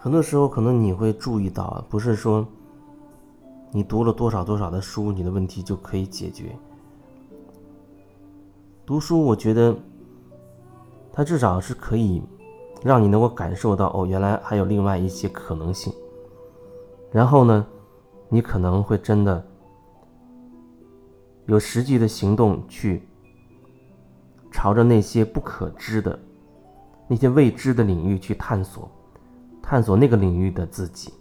很多时候可能你会注意到，不是说你读了多少多少的书，你的问题就可以解决。读书，我觉得它至少是可以让你能够感受到，哦，原来还有另外一些可能性。然后呢，你可能会真的有实际的行动去朝着那些不可知的、那些未知的领域去探索。探索那个领域的自己，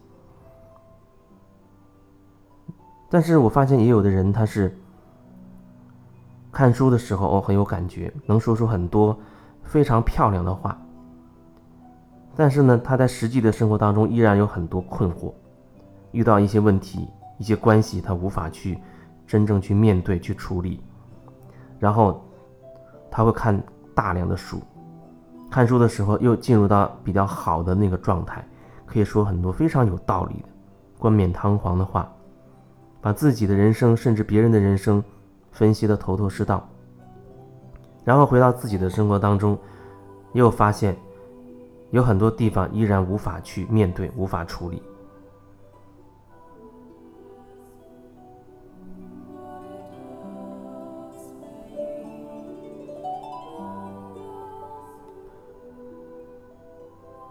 但是我发现也有的人他是看书的时候哦很有感觉，能说出很多非常漂亮的话，但是呢他在实际的生活当中依然有很多困惑，遇到一些问题、一些关系他无法去真正去面对、去处理，然后他会看大量的书。看书的时候，又进入到比较好的那个状态，可以说很多非常有道理的、冠冕堂皇的话，把自己的人生甚至别人的人生分析的头头是道。然后回到自己的生活当中，又发现有很多地方依然无法去面对、无法处理。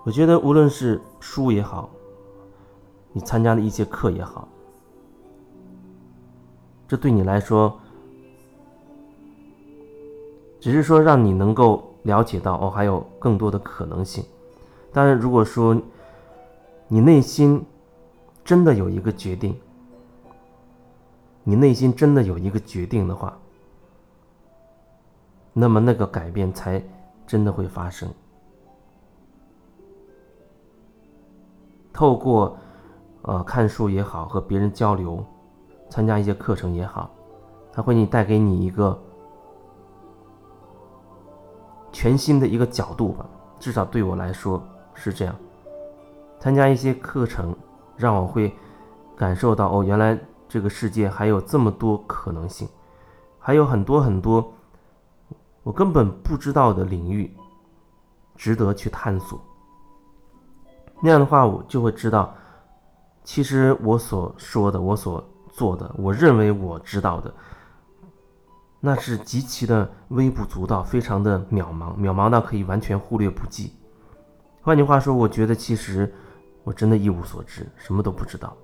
我觉得无论是书也好，你参加的一些课也好，这对你来说，只是说让你能够了解到哦，还有更多的可能性。当然，如果说你内心真的有一个决定，你内心真的有一个决定的话，那么那个改变才真的会发生。透过，呃，看书也好，和别人交流，参加一些课程也好，它会你带给你一个全新的一个角度吧。至少对我来说是这样。参加一些课程，让我会感受到哦，原来这个世界还有这么多可能性，还有很多很多我根本不知道的领域，值得去探索。那样的话，我就会知道，其实我所说的、我所做的、我认为我知道的，那是极其的微不足道，非常的渺茫，渺茫到可以完全忽略不计。换句话说，我觉得其实我真的一无所知，什么都不知道。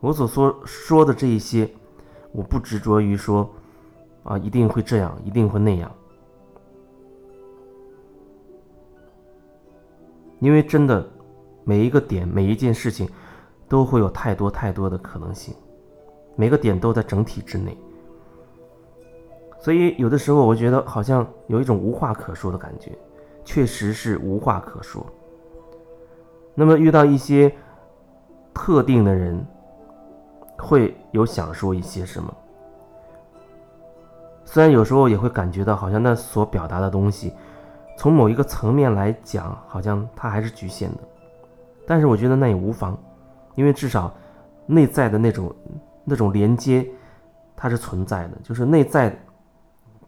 我所说说的这一些，我不执着于说啊，一定会这样，一定会那样，因为真的。每一个点，每一件事情，都会有太多太多的可能性，每个点都在整体之内，所以有的时候我觉得好像有一种无话可说的感觉，确实是无话可说。那么遇到一些特定的人，会有想说一些什么，虽然有时候也会感觉到好像那所表达的东西，从某一个层面来讲，好像它还是局限的。但是我觉得那也无妨，因为至少内在的那种那种连接，它是存在的。就是内在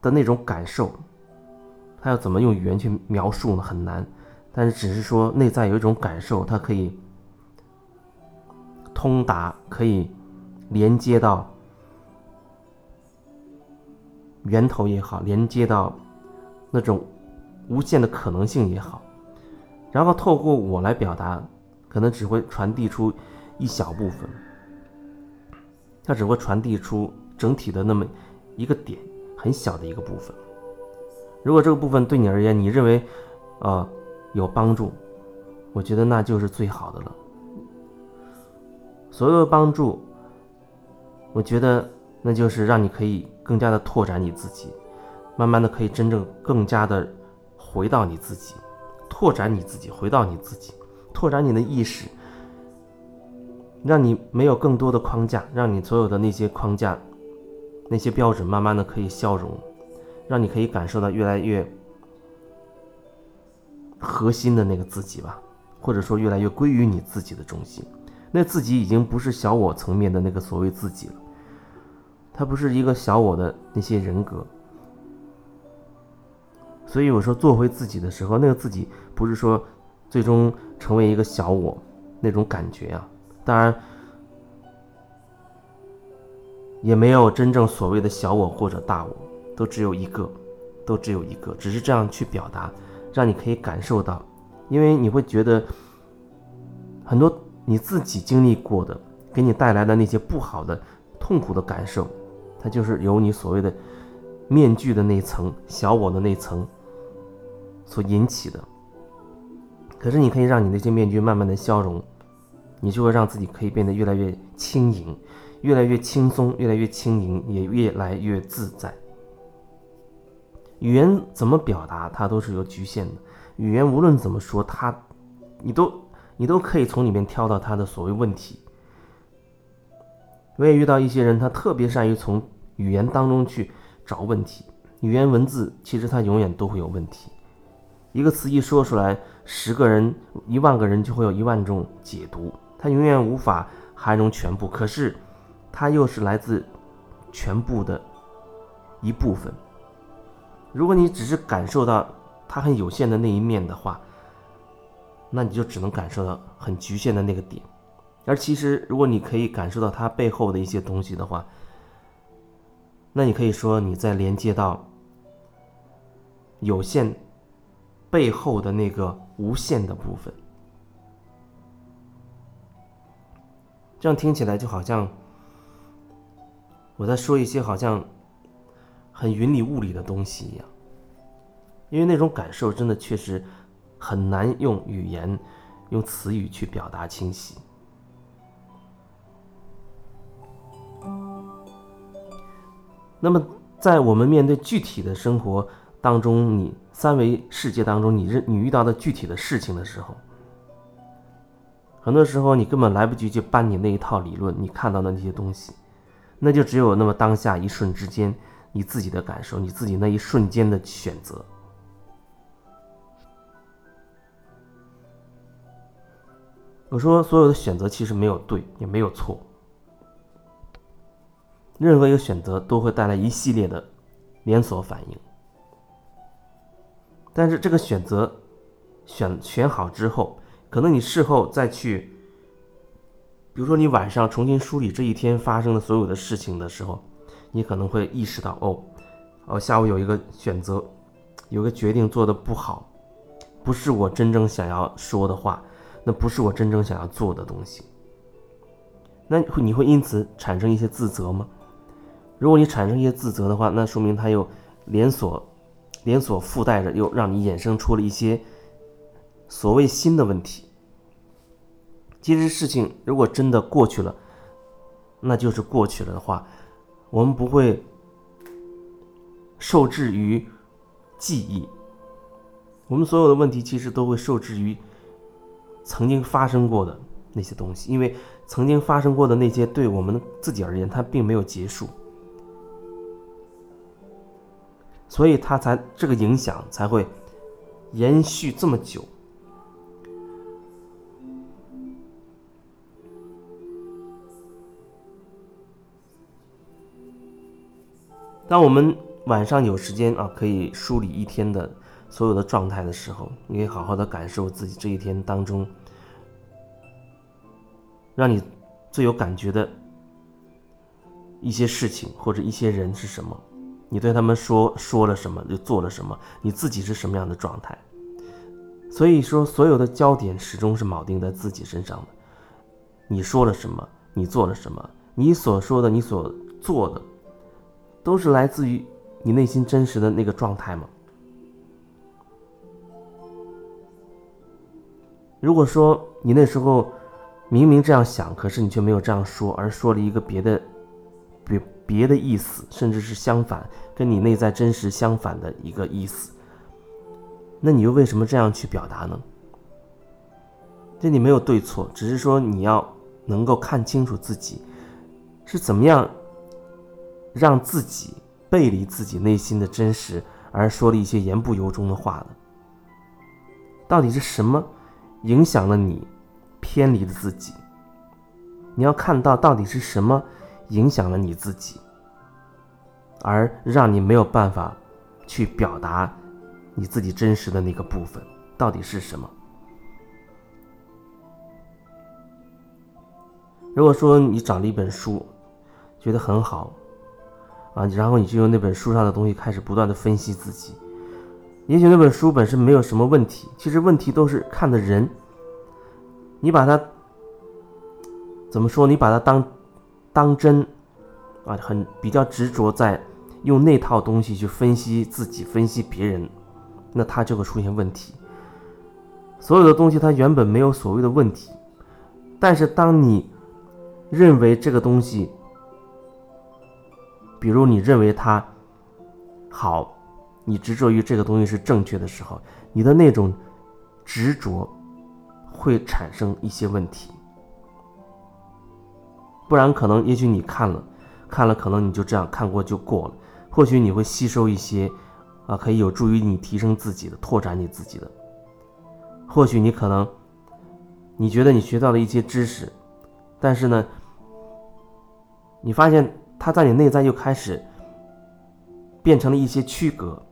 的那种感受，它要怎么用语言去描述呢？很难。但是只是说内在有一种感受，它可以通达，可以连接到源头也好，连接到那种无限的可能性也好，然后透过我来表达。可能只会传递出一小部分，它只会传递出整体的那么一个点，很小的一个部分。如果这个部分对你而言，你认为，呃，有帮助，我觉得那就是最好的了。所有的帮助，我觉得那就是让你可以更加的拓展你自己，慢慢的可以真正更加的回到你自己，拓展你自己，回到你自己。拓展你的意识，让你没有更多的框架，让你所有的那些框架、那些标准慢慢的可以消融，让你可以感受到越来越核心的那个自己吧，或者说越来越归于你自己的中心。那自己已经不是小我层面的那个所谓自己了，它不是一个小我的那些人格。所以我说做回自己的时候，那个自己不是说。最终成为一个小我那种感觉啊。当然，也没有真正所谓的小我或者大我，都只有一个，都只有一个，只是这样去表达，让你可以感受到，因为你会觉得很多你自己经历过的，给你带来的那些不好的、痛苦的感受，它就是由你所谓的面具的那层小我的那层所引起的。可是你可以让你那些面具慢慢的消融，你就会让自己可以变得越来越轻盈。越来越轻松，越来越轻盈，也越来越自在。语言怎么表达，它都是有局限的。语言无论怎么说，它，你都你都可以从里面挑到它的所谓问题。我也遇到一些人，他特别善于从语言当中去找问题。语言文字其实它永远都会有问题。一个词一说出来，十个人、一万个人就会有一万种解读，它永远无法涵容全部。可是。它又是来自全部的一部分。如果你只是感受到它很有限的那一面的话，那你就只能感受到很局限的那个点。而其实，如果你可以感受到它背后的一些东西的话，那你可以说你在连接到有限背后的那个无限的部分。这样听起来就好像。我在说一些好像很云里雾里的东西一样，因为那种感受真的确实很难用语言、用词语去表达清晰。那么，在我们面对具体的生活当中，你三维世界当中，你认你遇到的具体的事情的时候，很多时候你根本来不及去搬你那一套理论，你看到的那些东西。那就只有那么当下一瞬之间，你自己的感受，你自己那一瞬间的选择。我说，所有的选择其实没有对，也没有错。任何一个选择都会带来一系列的连锁反应。但是这个选择选选好之后，可能你事后再去。比如说，你晚上重新梳理这一天发生的所有的事情的时候，你可能会意识到，哦，哦，下午有一个选择，有个决定做的不好，不是我真正想要说的话，那不是我真正想要做的东西。那你会因此产生一些自责吗？如果你产生一些自责的话，那说明它又连锁、连锁附带着，又让你衍生出了一些所谓新的问题。其实事情如果真的过去了，那就是过去了的话，我们不会受制于记忆。我们所有的问题其实都会受制于曾经发生过的那些东西，因为曾经发生过的那些对我们自己而言，它并没有结束，所以它才这个影响才会延续这么久。当我们晚上有时间啊，可以梳理一天的所有的状态的时候，你可以好好的感受自己这一天当中，让你最有感觉的一些事情或者一些人是什么？你对他们说说了什么，又做了什么？你自己是什么样的状态？所以说，所有的焦点始终是铆定在自己身上的。你说了什么？你做了什么？你所说的，你所做的。都是来自于你内心真实的那个状态吗？如果说你那时候明明这样想，可是你却没有这样说，而说了一个别的、别别的意思，甚至是相反，跟你内在真实相反的一个意思，那你又为什么这样去表达呢？这里没有对错，只是说你要能够看清楚自己是怎么样。让自己背离自己内心的真实，而说了一些言不由衷的话的，到底是什么影响了你，偏离了自己？你要看到到底是什么影响了你自己而让你没有办法去表达你自己真实的那个部分到底是什么？如果说你找了一本书觉得很好啊然后你就用那本书上的东西开始不断的分析自己也许那本书本身没有什么问题其实问题都是看的人你把它怎么说你把它当当真啊，很比较执着在用那套东西去分析自己、分析别人，那它就会出现问题。所有的东西它原本没有所谓的问题，但是当你认为这个东西，比如你认为它好，你执着于这个东西是正确的时候，你的那种执着会产生一些问题。不然可能，也许你看了，看了可能你就这样看过就过了，或许你会吸收一些，啊，可以有助于你提升自己的、拓展你自己的。或许你可能，你觉得你学到了一些知识，但是呢，你发现它在你内在又开始变成了一些区隔，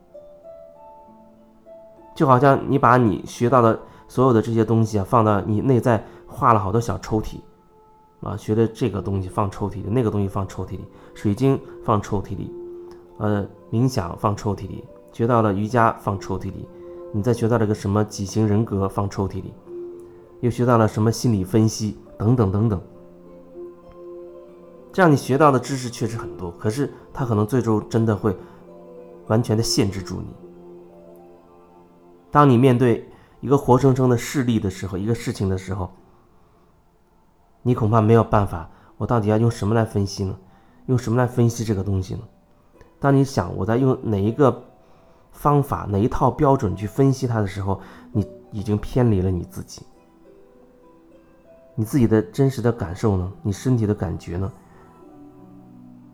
就好像你把你学到的所有的这些东西啊，放到你内在画了好多小抽屉，啊，学的这个东西放抽屉里，那个东西放抽屉里，水晶放抽屉里，呃，冥想放抽屉里，学到了瑜伽放抽屉里。你再学到了个什么几型人格放抽屉里，又学到了什么心理分析等等等等，这样你学到的知识确实很多，可是它可能最终真的会完全的限制住你。当你面对一个活生生的事例的时候，一个事情的时候，你恐怕没有办法。我到底要用什么来分析呢？用什么来分析这个东西呢？当你想我在用哪一个？方法哪一套标准去分析它的时候，你已经偏离了你自己。你自己的真实的感受呢？你身体的感觉呢？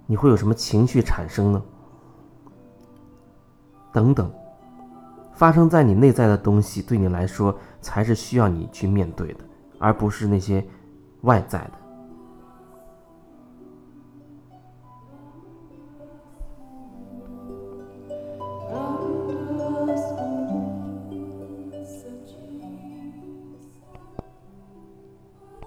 你会有什么情绪产生呢？等等，发生在你内在的东西，对你来说才是需要你去面对的，而不是那些外在的。